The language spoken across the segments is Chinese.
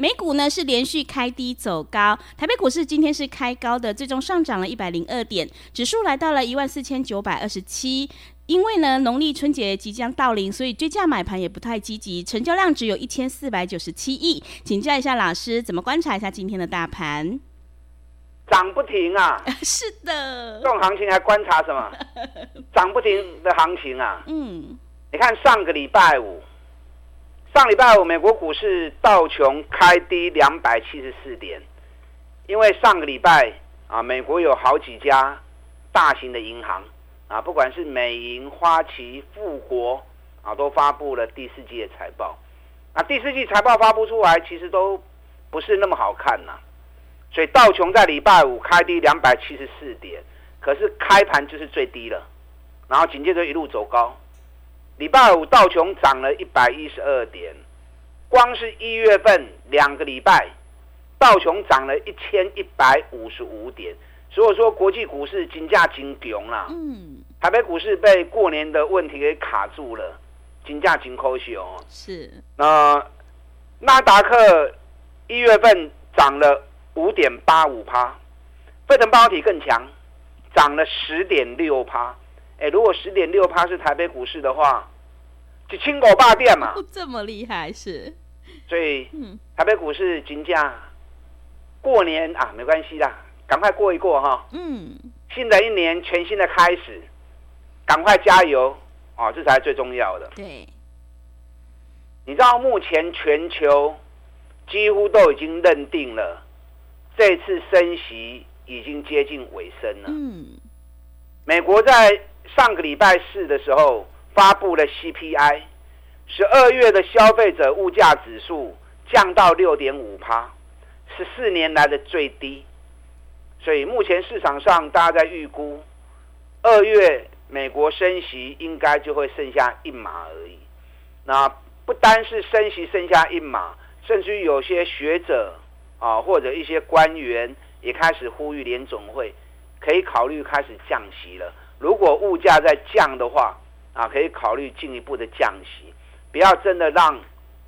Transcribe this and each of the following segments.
美股呢是连续开低走高，台北股市今天是开高的，最终上涨了一百零二点，指数来到了一万四千九百二十七。因为呢，农历春节即将到临，所以追价买盘也不太积极，成交量只有一千四百九十七亿。请教一下老师，怎么观察一下今天的大盘？涨不停啊！是的，这种行情还观察什么？涨不停的行情啊！嗯，你看上个礼拜五，上礼拜五美国股市道琼开低两百七十四点，因为上个礼拜啊，美国有好几家大型的银行。啊，不管是美银、花旗、富国啊，都发布了第四季的财报。那第四季财报发布出来，其实都不是那么好看呐。所以道琼在礼拜五开低两百七十四点，可是开盘就是最低了，然后紧接着一路走高。礼拜五道琼涨了一百一十二点，光是一月份两个礼拜，道琼涨了一千一百五十五点。所以说，国际股市金价金穷啦。嗯，台北股市被过年的问题给卡住了，金价金抠熊。是。那纳达克一月份涨了五点八五趴，费城半导体更强，涨了十点六趴。哎，如果十点六趴是台北股市的话，就青狗霸店嘛。这么厉害是？所以，台北股市金价过年啊，没关系啦。赶快过一过哈，嗯，新的一年全新的开始，赶快加油啊！这才是最重要的。对，你知道目前全球几乎都已经认定了，这次升息已经接近尾声了。嗯，美国在上个礼拜四的时候发布了 CPI，十二月的消费者物价指数降到六点五趴，十四年来的最低。所以目前市场上大家在预估，二月美国升息应该就会剩下一码而已。那不单是升息剩下一码，甚至于有些学者啊或者一些官员也开始呼吁联总会可以考虑开始降息了。如果物价在降的话，啊可以考虑进一步的降息，不要真的让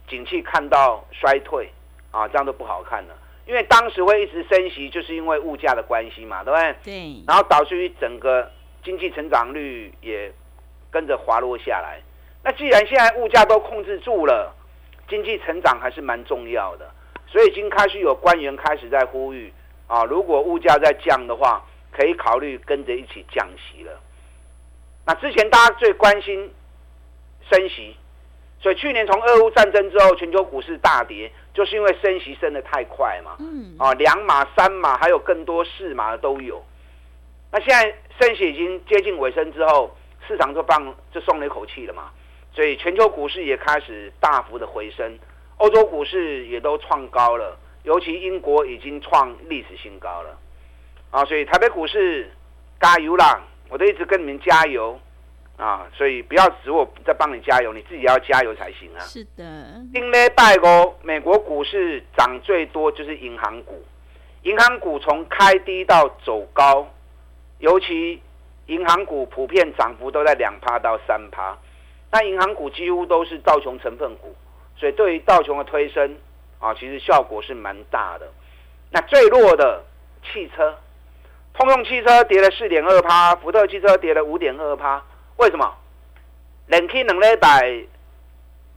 景气看到衰退啊，这样都不好看了。因为当时会一直升息，就是因为物价的关系嘛，对不对？对。然后导致于整个经济成长率也跟着滑落下来。那既然现在物价都控制住了，经济成长还是蛮重要的，所以已经开始有官员开始在呼吁啊，如果物价在降的话，可以考虑跟着一起降息了。那之前大家最关心升息。所以去年从俄乌战争之后，全球股市大跌，就是因为升息升的太快嘛。嗯。啊，两码、三码，还有更多四码的都有。那现在升息已经接近尾声之后，市场就放就松了一口气了嘛。所以全球股市也开始大幅的回升，欧洲股市也都创高了，尤其英国已经创历史新高了。啊，所以台北股市加油啦！我都一直跟你们加油。啊，所以不要指我在帮你加油，你自己要加油才行啊。是的，今礼拜五，美国股市涨最多就是银行股，银行股从开低到走高，尤其银行股普遍涨幅都在两趴到三趴，那银行股几乎都是道琼成分股，所以对于道琼的推升啊，其实效果是蛮大的。那最弱的汽车，通用汽车跌了四点二趴，福特汽车跌了五点二趴。为什么？冷气冷了一百，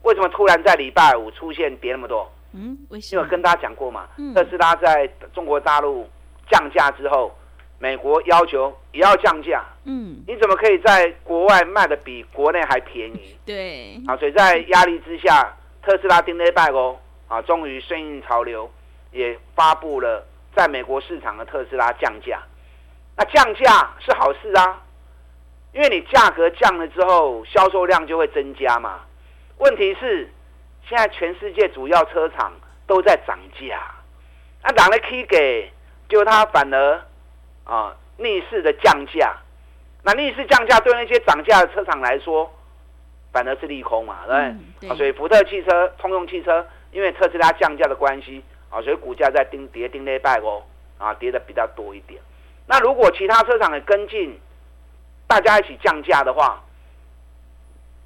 为什么突然在礼拜五出现跌那么多？嗯，为什么？因为跟大家讲过嘛，特斯拉在中国大陆降价之后，美国要求也要降价。嗯，你怎么可以在国外卖的比国内还便宜？对，啊，所以在压力之下，特斯拉顶礼拜哦，啊，终于顺应潮流，也发布了在美国市场的特斯拉降价。那降价是好事啊，因为你价格降了之后，销售量就会增加嘛。问题是，现在全世界主要车厂都在涨价，那哪来可以给？就它反而啊逆势的降价，那逆势降价对那些涨价的车厂来说，反而是利空嘛，对不对？嗯、对啊，所以福特汽车、通用汽车，因为特斯拉降价的关系啊，所以股价在跌跌跌那拜哦，啊跌的比较多一点。那如果其他车厂也跟进，大家一起降价的话，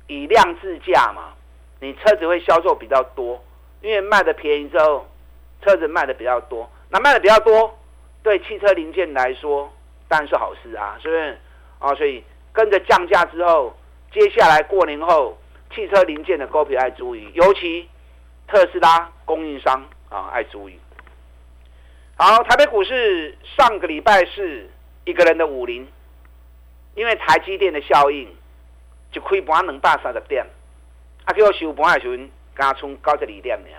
以量制价嘛，你车子会销售比较多，因为卖的便宜之后，车子卖的比较多，那卖的比较多，对汽车零件来说当然是好事啊，是不是？啊，所以跟着降价之后，接下来过年后，汽车零件的股票爱注意，尤其特斯拉供应商啊爱注意。好，台北股市上个礼拜是一个人的武林，因为台积电的效应，就开盘两百三十点，啊，叫我收盘的时候，刚冲九十二点呢，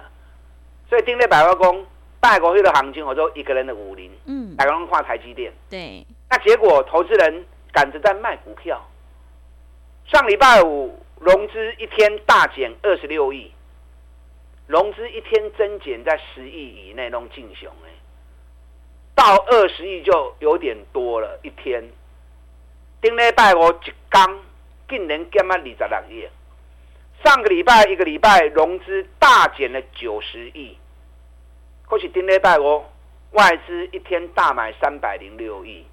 所以顶礼拜我讲，拜过去的行情，我说一个人的武林，嗯，大家拢看台积电，对，那结果投资人赶着在卖股票，上礼拜五融资一天大减二十六亿，融资一天增减在十亿以内，拢进熊诶。到二十亿就有点多了，一天。顶礼拜我一刚竟然减了二十六亿。上个礼拜一个礼拜融资大减了九十亿。或是顶礼拜我外资一天大买三百零六亿，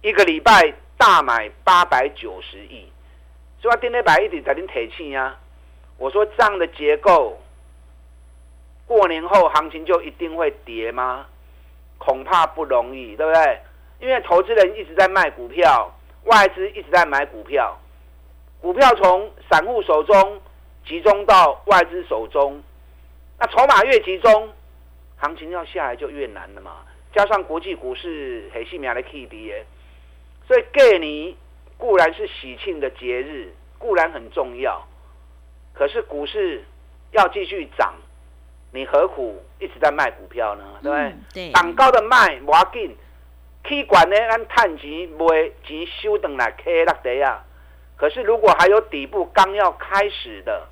一个礼拜大买八百九十亿。所以顶礼拜一直在恁提醒啊，我说这样的结构，过年后行情就一定会跌吗？恐怕不容易，对不对？因为投资人一直在卖股票，外资一直在买股票，股票从散户手中集中到外资手中，那筹码越集中，行情要下来就越难了嘛。加上国际股市很细苗的 K D，所以过年固然是喜庆的节日，固然很重要，可是股市要继续涨。你何苦一直在卖股票呢？对不对？嗯、对。涨高的卖，无要紧。起管呢，按探钱卖钱收等来开落地啊。可是如果还有底部刚要开始的，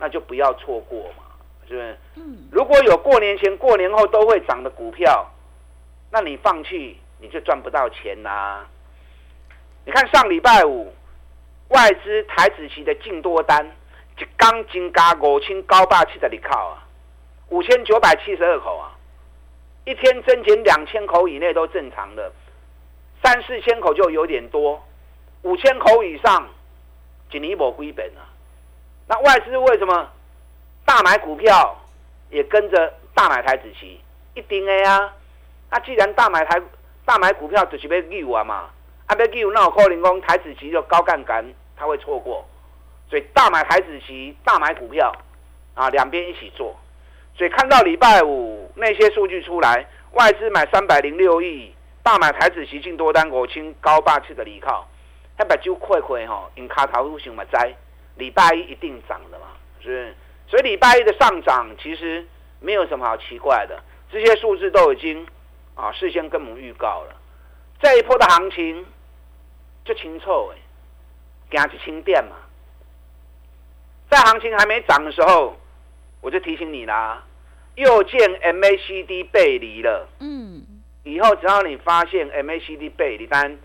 那就不要错过嘛，是不是？嗯。如果有过年前、过年后都会涨的股票，那你放弃你就赚不到钱啦、啊。你看上礼拜五外资台子期的净多单，一刚增加五千九百七十二口啊。五千九百七十二口啊，一天增减两千口以内都正常的，三四千口就有点多，五千口以上，就你我归本啊。那外资为什么大买股票也跟着大买台子期？一定的呀。那既然大买台大买股票就是要救啊嘛，啊要救那有可能讲台子期就高杠杆，他会错过，所以大买台子期，大买股票啊，两边一起做。所以看到礼拜五那些数据出来，外资买三百零六亿，大买台指期净多单五千高霸气的离靠，那把就亏亏哈，因卡头路型嘛在，礼拜一一定涨的嘛，是不是？所以礼拜一的上涨其实没有什么好奇怪的，这些数字都已经啊事先跟我们预告了，这一波的行情就清楚哎，加去清点嘛，在行情还没涨的时候。我就提醒你啦，又见 MACD 背离了。嗯，以后只要你发现 MACD 背离，单，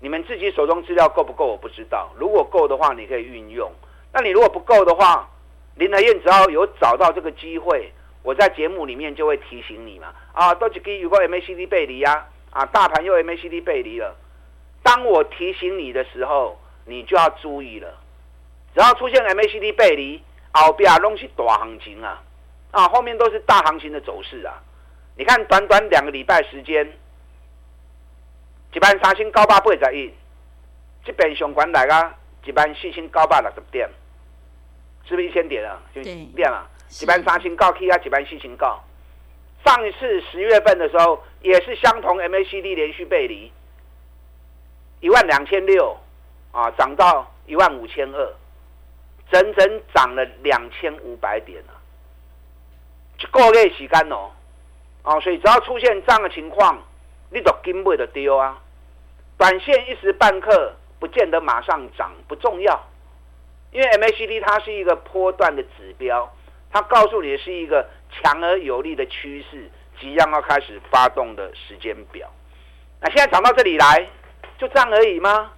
你们自己手中资料够不够？我不知道。如果够的话，你可以运用。那你如果不够的话，林和燕只要有找到这个机会，我在节目里面就会提醒你嘛。啊，都是给如果 MACD 背离呀，啊，大盘又 MACD 背离了。当我提醒你的时候，你就要注意了。只要出现 MACD 背离。后边啊，拢是大行情啊，啊，后面都是大行情的走势啊。你看，短短两个礼拜时间，一万三千九百八十亿，这边上管来啊，一万四千九百六十点，是不是一千点啊？就变了，一万三千九起啊，一万四千九。上一次十月份的时候，也是相同 MACD 连续背离，一万两千六啊，涨到一万五千二。整整涨了两千五百点了，一个月时间哦，哦，所以只要出现这样的情况，你都根本就丢啊，短线一时半刻不见得马上涨，不重要，因为 MACD 它是一个波段的指标，它告诉你是一个强而有力的趋势，即将要开始发动的时间表。那现在涨到这里来，就这样而已吗？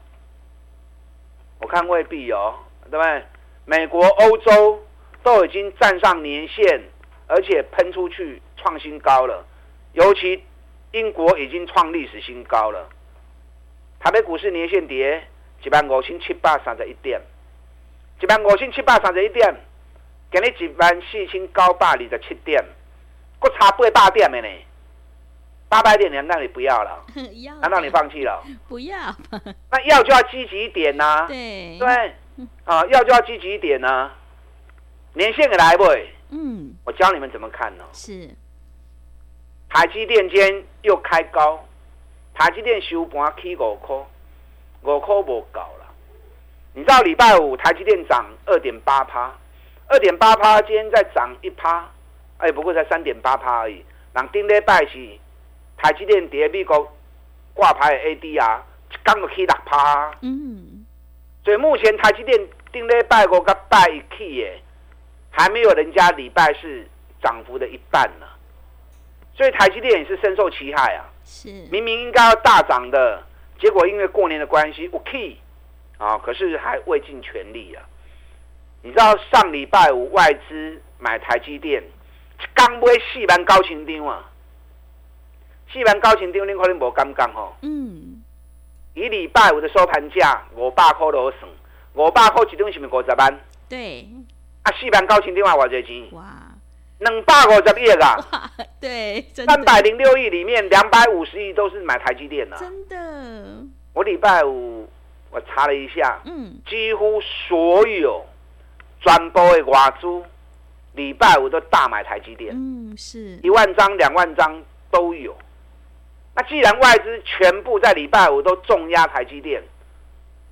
我看未必哦，对不对？美国、欧洲都已经站上年线，而且喷出去创新高了，尤其英国已经创历史新高了。台北股市年线跌一万五千七百三十一点，一万五千七百三十一点，今日一万四千九百二十七点，还差八百点的呢。八百点，难道你不要了？要？难道你放弃了？不要。那要就要积极一点呐、啊。对。对。啊，要就要积极一点呢、啊。年线给来不？嗯。我教你们怎么看呢？是。台积电今天又开高。台积电收盘起五块，五块无够了。你知道礼拜五台积电涨二点八趴，二点八趴，今天再涨一趴，哎，不过才三点八趴而已。人顶礼拜是台积电跌美国挂牌的 ADR，刚个起六趴。嗯，所以目前台积电定礼拜五个拜一起耶，还没有人家礼拜四涨幅的一半呢。所以台积电也是深受其害啊。是明明应该要大涨的，结果因为过年的关系，我 key 啊，可是还未尽全力啊。你知道上礼拜五外资买台积电，刚买四万九千张啊，四万九千张你可能无感觉吼。嗯。以礼拜五的收盘价五百块来算，五百块一张是不是五十万？对。啊，四万高清电话，偌侪钱？哇。两百五十亿啊！对，三百零六亿里面两百五十亿都是买台积电的。真的，我礼拜五我查了一下，嗯，几乎所有专播的外资礼拜五都大买台积电，嗯，是一万张、两万张都有。那既然外资全部在礼拜五都重压台积电，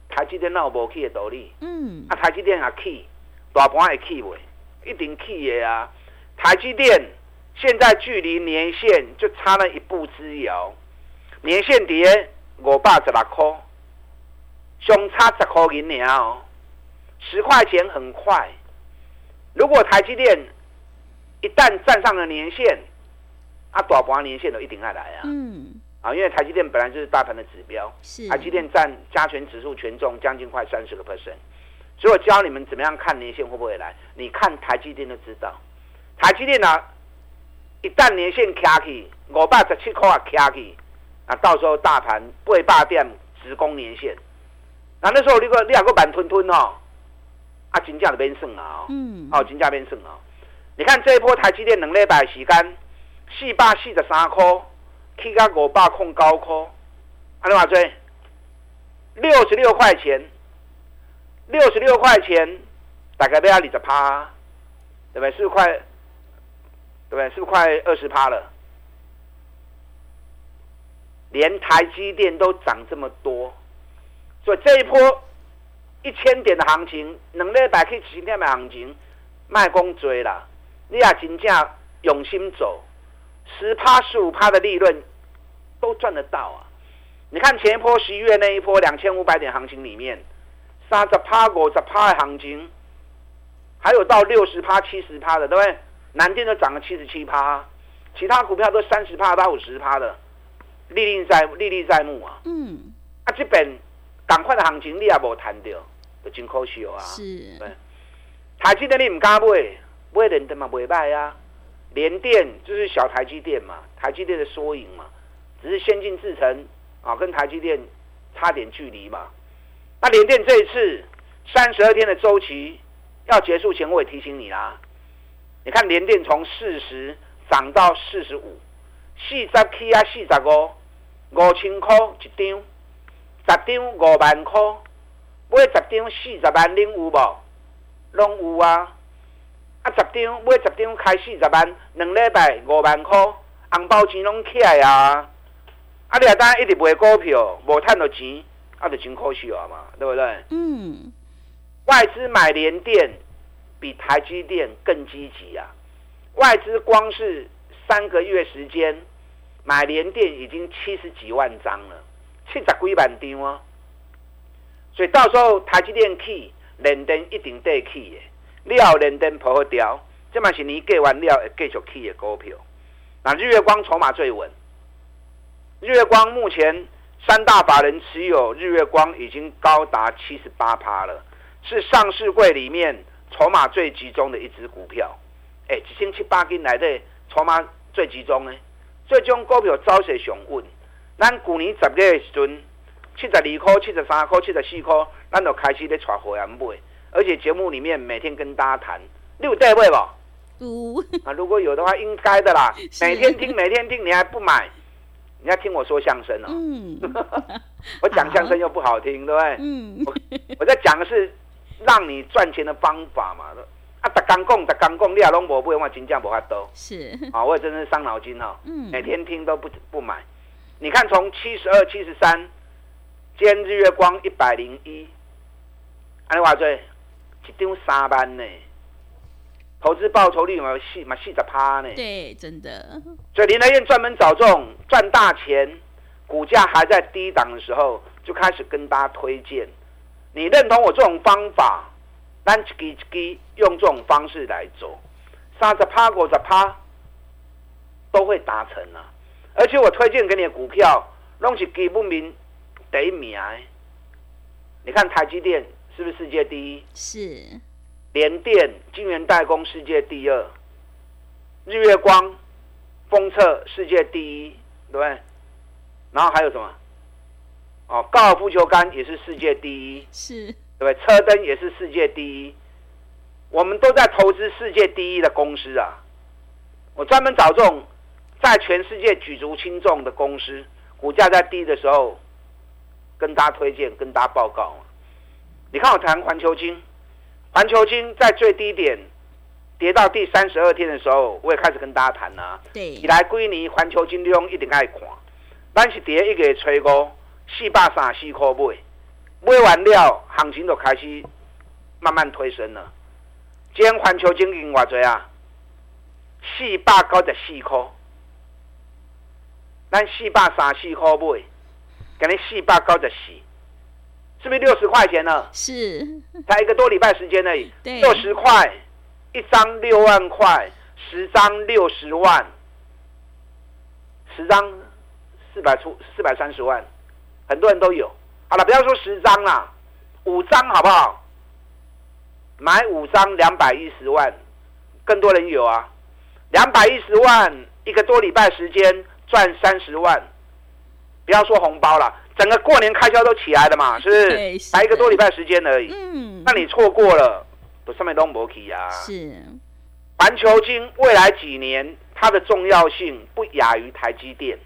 台积电那有无起的道理？嗯，啊，台积电也起，大盘也起未？一定起的啊！台积电现在距离年线就差了一步之遥，年线跌五百十六块，相差十块银两哦，十块钱很快。如果台积电一旦站上了年线，啊，大盘年线都一定要来啊。嗯。啊，因为台积电本来就是大盘的指标，是台积电占加权指数权重将近快三十个 percent，所以我教你们怎么样看年线会不会来，你看台积电就知道。台积电啊，一旦年线卡起五百十七块啊卡起，啊，到时候大盘八百点直攻年线，那那时候你个你两个板吞吞哦，啊，金价就变胜啊，嗯，哦，金价变胜啊，你看这一波台积电两礼拜时间四百四十三块，起到五百控高块，啊，你话追六十六块钱，六十六块钱大概要二十趴，对不对？四块。对不对？是不是快二十趴了？连台积电都涨这么多，所以这一波一千点的行情，两礼拜去几天的行情，卖光追了。你也真正用心走，十趴十五趴的利润都赚得到啊！你看前一波十一月那一波两千五百点行情里面，三十趴、五十趴的行情，还有到六十趴、七十趴的，对不对？南电都涨了七十七趴，其他股票都三十趴到五十趴的，历历在历历在目啊。嗯，啊，这边赶快的行情你也无谈到，就真可惜啊。是，对，台积电你唔敢买，买联电嘛袂歹啊。联电就是小台积电嘛，台积电的缩影嘛，只是先进制程啊，跟台积电差点距离嘛。那联电这一次三十二天的周期要结束前，我也提醒你啦。你看联电从四十涨到四十五，四十起啊四十五，五千块一张，十张五万块，买十张四十万，零有无？拢有啊！啊，十张买十张开四十万，两礼拜五万块，红包钱拢起来啊！啊，你啊，当一直卖股票，无赚到钱，啊，就真可惜啊嘛，对不对？嗯。外资买联电。比台积电更积极啊！外资光是三个月时间买联电已经七十几万张了，七十几万张哦。所以到时候台积电起，联电一定得起的。料联电破掉，这嘛是你给完料继续起的股票。那日月光筹码最稳，日月光目前三大法人持有日月光已经高达七十八趴了，是上市柜里面筹码最集中的一支股票。哎，一千七八斤来的筹码最集中呢，最终股票走势上稳。咱去年十月的时阵，七十二块、七十三块、七十四块，咱就开始咧带会员买。而且节目里面每天跟大家谈，你有在位不？有啊，如果有的话，应该的啦。每天听，每天听，你还不买？你要听我说相声哦。嗯。我讲相声又不好听，对不对？嗯。我我在讲的是让你赚钱的方法嘛。啊，打钢贡，打钢贡，你也拢无买，我真正无法多。是。啊，我也真是伤脑筋哦。嗯。每天听都不不买，你看从七十二、七十三，今天日月光一百零一，安尼话最。一张三万呢，投资报酬率嘛四嘛四十趴呢。对，真的。所以林来燕专门找这种赚大钱，股价还在低档的时候，就开始跟大家推荐。你认同我这种方法，咱一支一支用这种方式来做，三十趴五十趴都会达成啊！而且我推荐给你的股票，拢是基本面第一名。你看台积电。是不是世界第一？是。联电、晶圆代工世界第二，日月光、封测世界第一，对不对？然后还有什么？哦，高尔夫球杆也是世界第一，是，对不对？车灯也是世界第一，我们都在投资世界第一的公司啊！我专门找这种在全世界举足轻重的公司，股价在低的时候，跟大家推荐，跟大家报告。你看我谈环球金，环球金在最低点跌到第三十二天的时候，我也开始跟大家谈了、啊。对，以来归你环球金中一定爱看，咱是跌一个月吹高四百三十四块买，买完了行情就开始慢慢推升了。今天环球晶赢多少啊？四百九十四块，咱四百三十四块买，给你四百九十四。是不是六十块钱呢？是，才一个多礼拜时间而已。对，六十块一张，六万块，十张六十万，十张四百出四百三十万，很多人都有。好了，不要说十张啦，五张好不好？买五张两百一十万，更多人有啊。两百一十万一个多礼拜时间赚三十万，不要说红包了。整个过年开销都起来了嘛，是不是？才一个多礼拜时间而已。嗯，那你错过了，不上面都没起啊。是，环球晶未来几年它的重要性不亚于台积电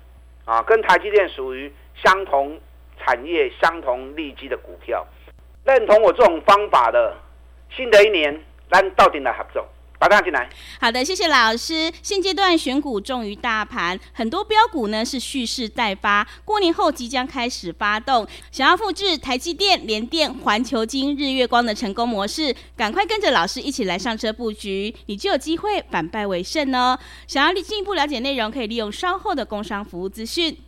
啊，跟台积电属于相同产业、相同利基的股票。认同我这种方法的，新的一年，咱到底来合作。把它进来。好的，谢谢老师。现阶段选股重于大盘，很多标股呢是蓄势待发，过年后即将开始发动。想要复制台积电、联电、环球金、日月光的成功模式，赶快跟着老师一起来上车布局，你就有机会反败为胜哦。想要进一步了解内容，可以利用稍后的工商服务资讯。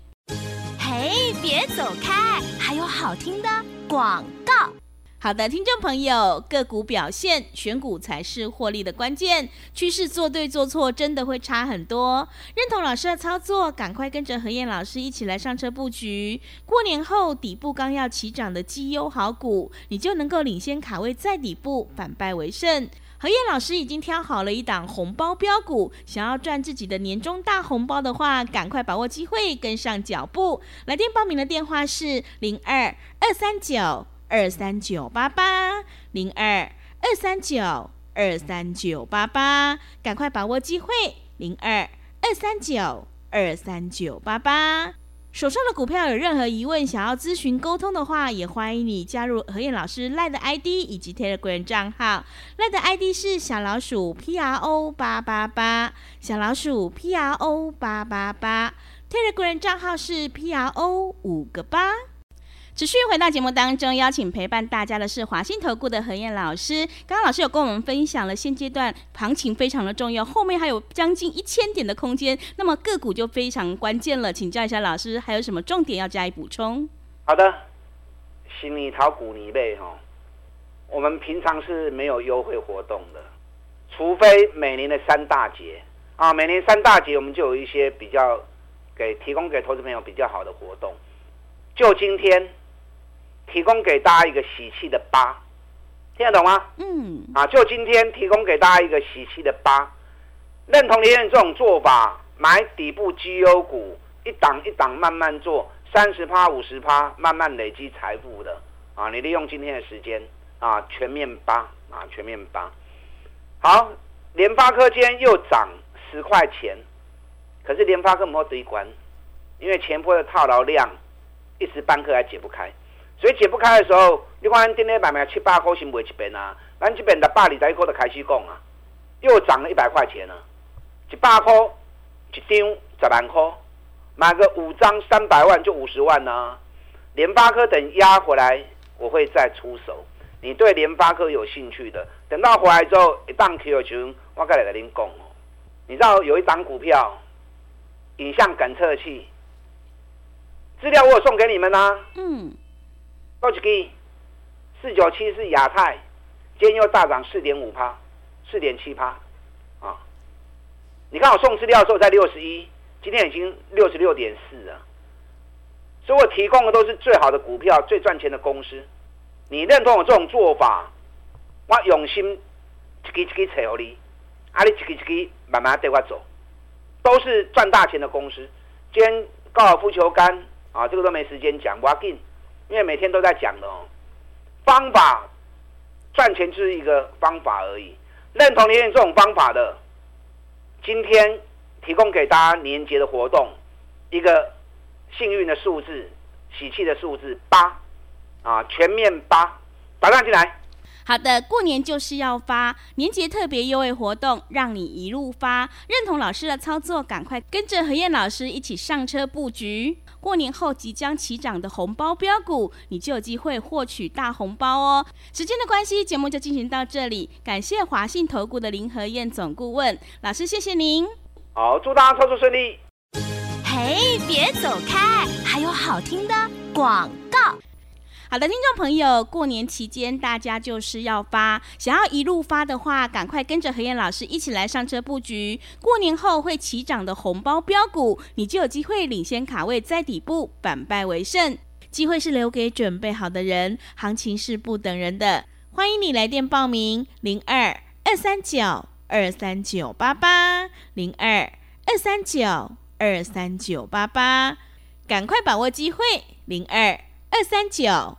嘿，别走开，还有好听的广告。好的，听众朋友，个股表现，选股才是获利的关键。趋势做对做错，真的会差很多。认同老师的操作，赶快跟着何燕老师一起来上车布局。过年后底部刚要起涨的绩优好股，你就能够领先卡位在底部，反败为胜。何燕老师已经挑好了一档红包标股，想要赚自己的年终大红包的话，赶快把握机会，跟上脚步。来电报名的电话是零二二三九。二三九八八零二二三九二三九八八，赶快把握机会！零二二三九二三九八八，手上的股票有任何疑问，想要咨询沟通的话，也欢迎你加入何燕老师 LINE 的 ID 以及 Telegram 账号。LINE 的 ID 是小老鼠 P R O 八八八，小老鼠 P R O 八八八，Telegram 账号是 P R O 五个八。持续回到节目当中，邀请陪伴大家的是华信投顾的何燕老师。刚刚老师有跟我们分享了现阶段行情非常的重要，后面还有将近一千点的空间，那么个股就非常关键了。请教一下老师，还有什么重点要加以补充？好的，新泥炒股泥贝哈，我们平常是没有优惠活动的，除非每年的三大节啊，每年三大节我们就有一些比较给提供给投资朋友比较好的活动。就今天提供给大家一个喜气的八，听得懂吗？嗯。啊，就今天提供给大家一个喜气的八，认同连这种做法，买底部绩优股，一档一档慢慢做，三十趴、五十趴，慢慢累积财富的啊！你利用今天的时间啊，全面八啊，全面八。好，联发科今天又涨十块钱，可是联发科没有堆关，因为前波的套牢量。一时半刻还解不开，所以解不开的时候，你看今天买卖七八块钱买一边啊，咱这边的百二十一块的开始讲啊，又涨了一百块钱啊，一百块一张十万块，买个五张三百万就五十万呢、啊。联发科等压回来，我会再出手。你对联发科有兴趣的，等到回来之后一档 Q 群，我再来跟您讲哦。你知道有一档股票，影像感测器。资料我有送给你们啦、啊。嗯。高级四九七是亚太，今天又大涨四点五趴，四点七趴。啊，你看我送资料的时候在六十一，今天已经六十六点四了。所以我提供的都是最好的股票，最赚钱的公司。你认同我这种做法，我用心一个一支找你，啊，你一个一个慢慢带我走，都是赚大钱的公司。今天高尔夫球杆。啊，这个都没时间讲，我要紧，因为每天都在讲的哦。方法赚钱就是一个方法而已，认同您这种方法的，今天提供给大家年节的活动，一个幸运的数字，喜气的数字八，啊，全面八，打上进来。好的，过年就是要发年节特别优惠活动，让你一路发。认同老师的操作，赶快跟着何燕老师一起上车布局。过年后即将起涨的红包标股，你就有机会获取大红包哦。时间的关系，节目就进行到这里。感谢华信投顾的林和燕总顾问老师，谢谢您。好，祝大家操作顺利。嘿，别走开，还有好听的广告。好的，听众朋友，过年期间大家就是要发，想要一路发的话，赶快跟着何燕老师一起来上车布局。过年后会起涨的红包标股，你就有机会领先卡位在底部，反败为胜。机会是留给准备好的人，行情是不等人的。欢迎你来电报名：零二二三九二三九八八零二二三九二三九八八，赶快把握机会，零二二三九。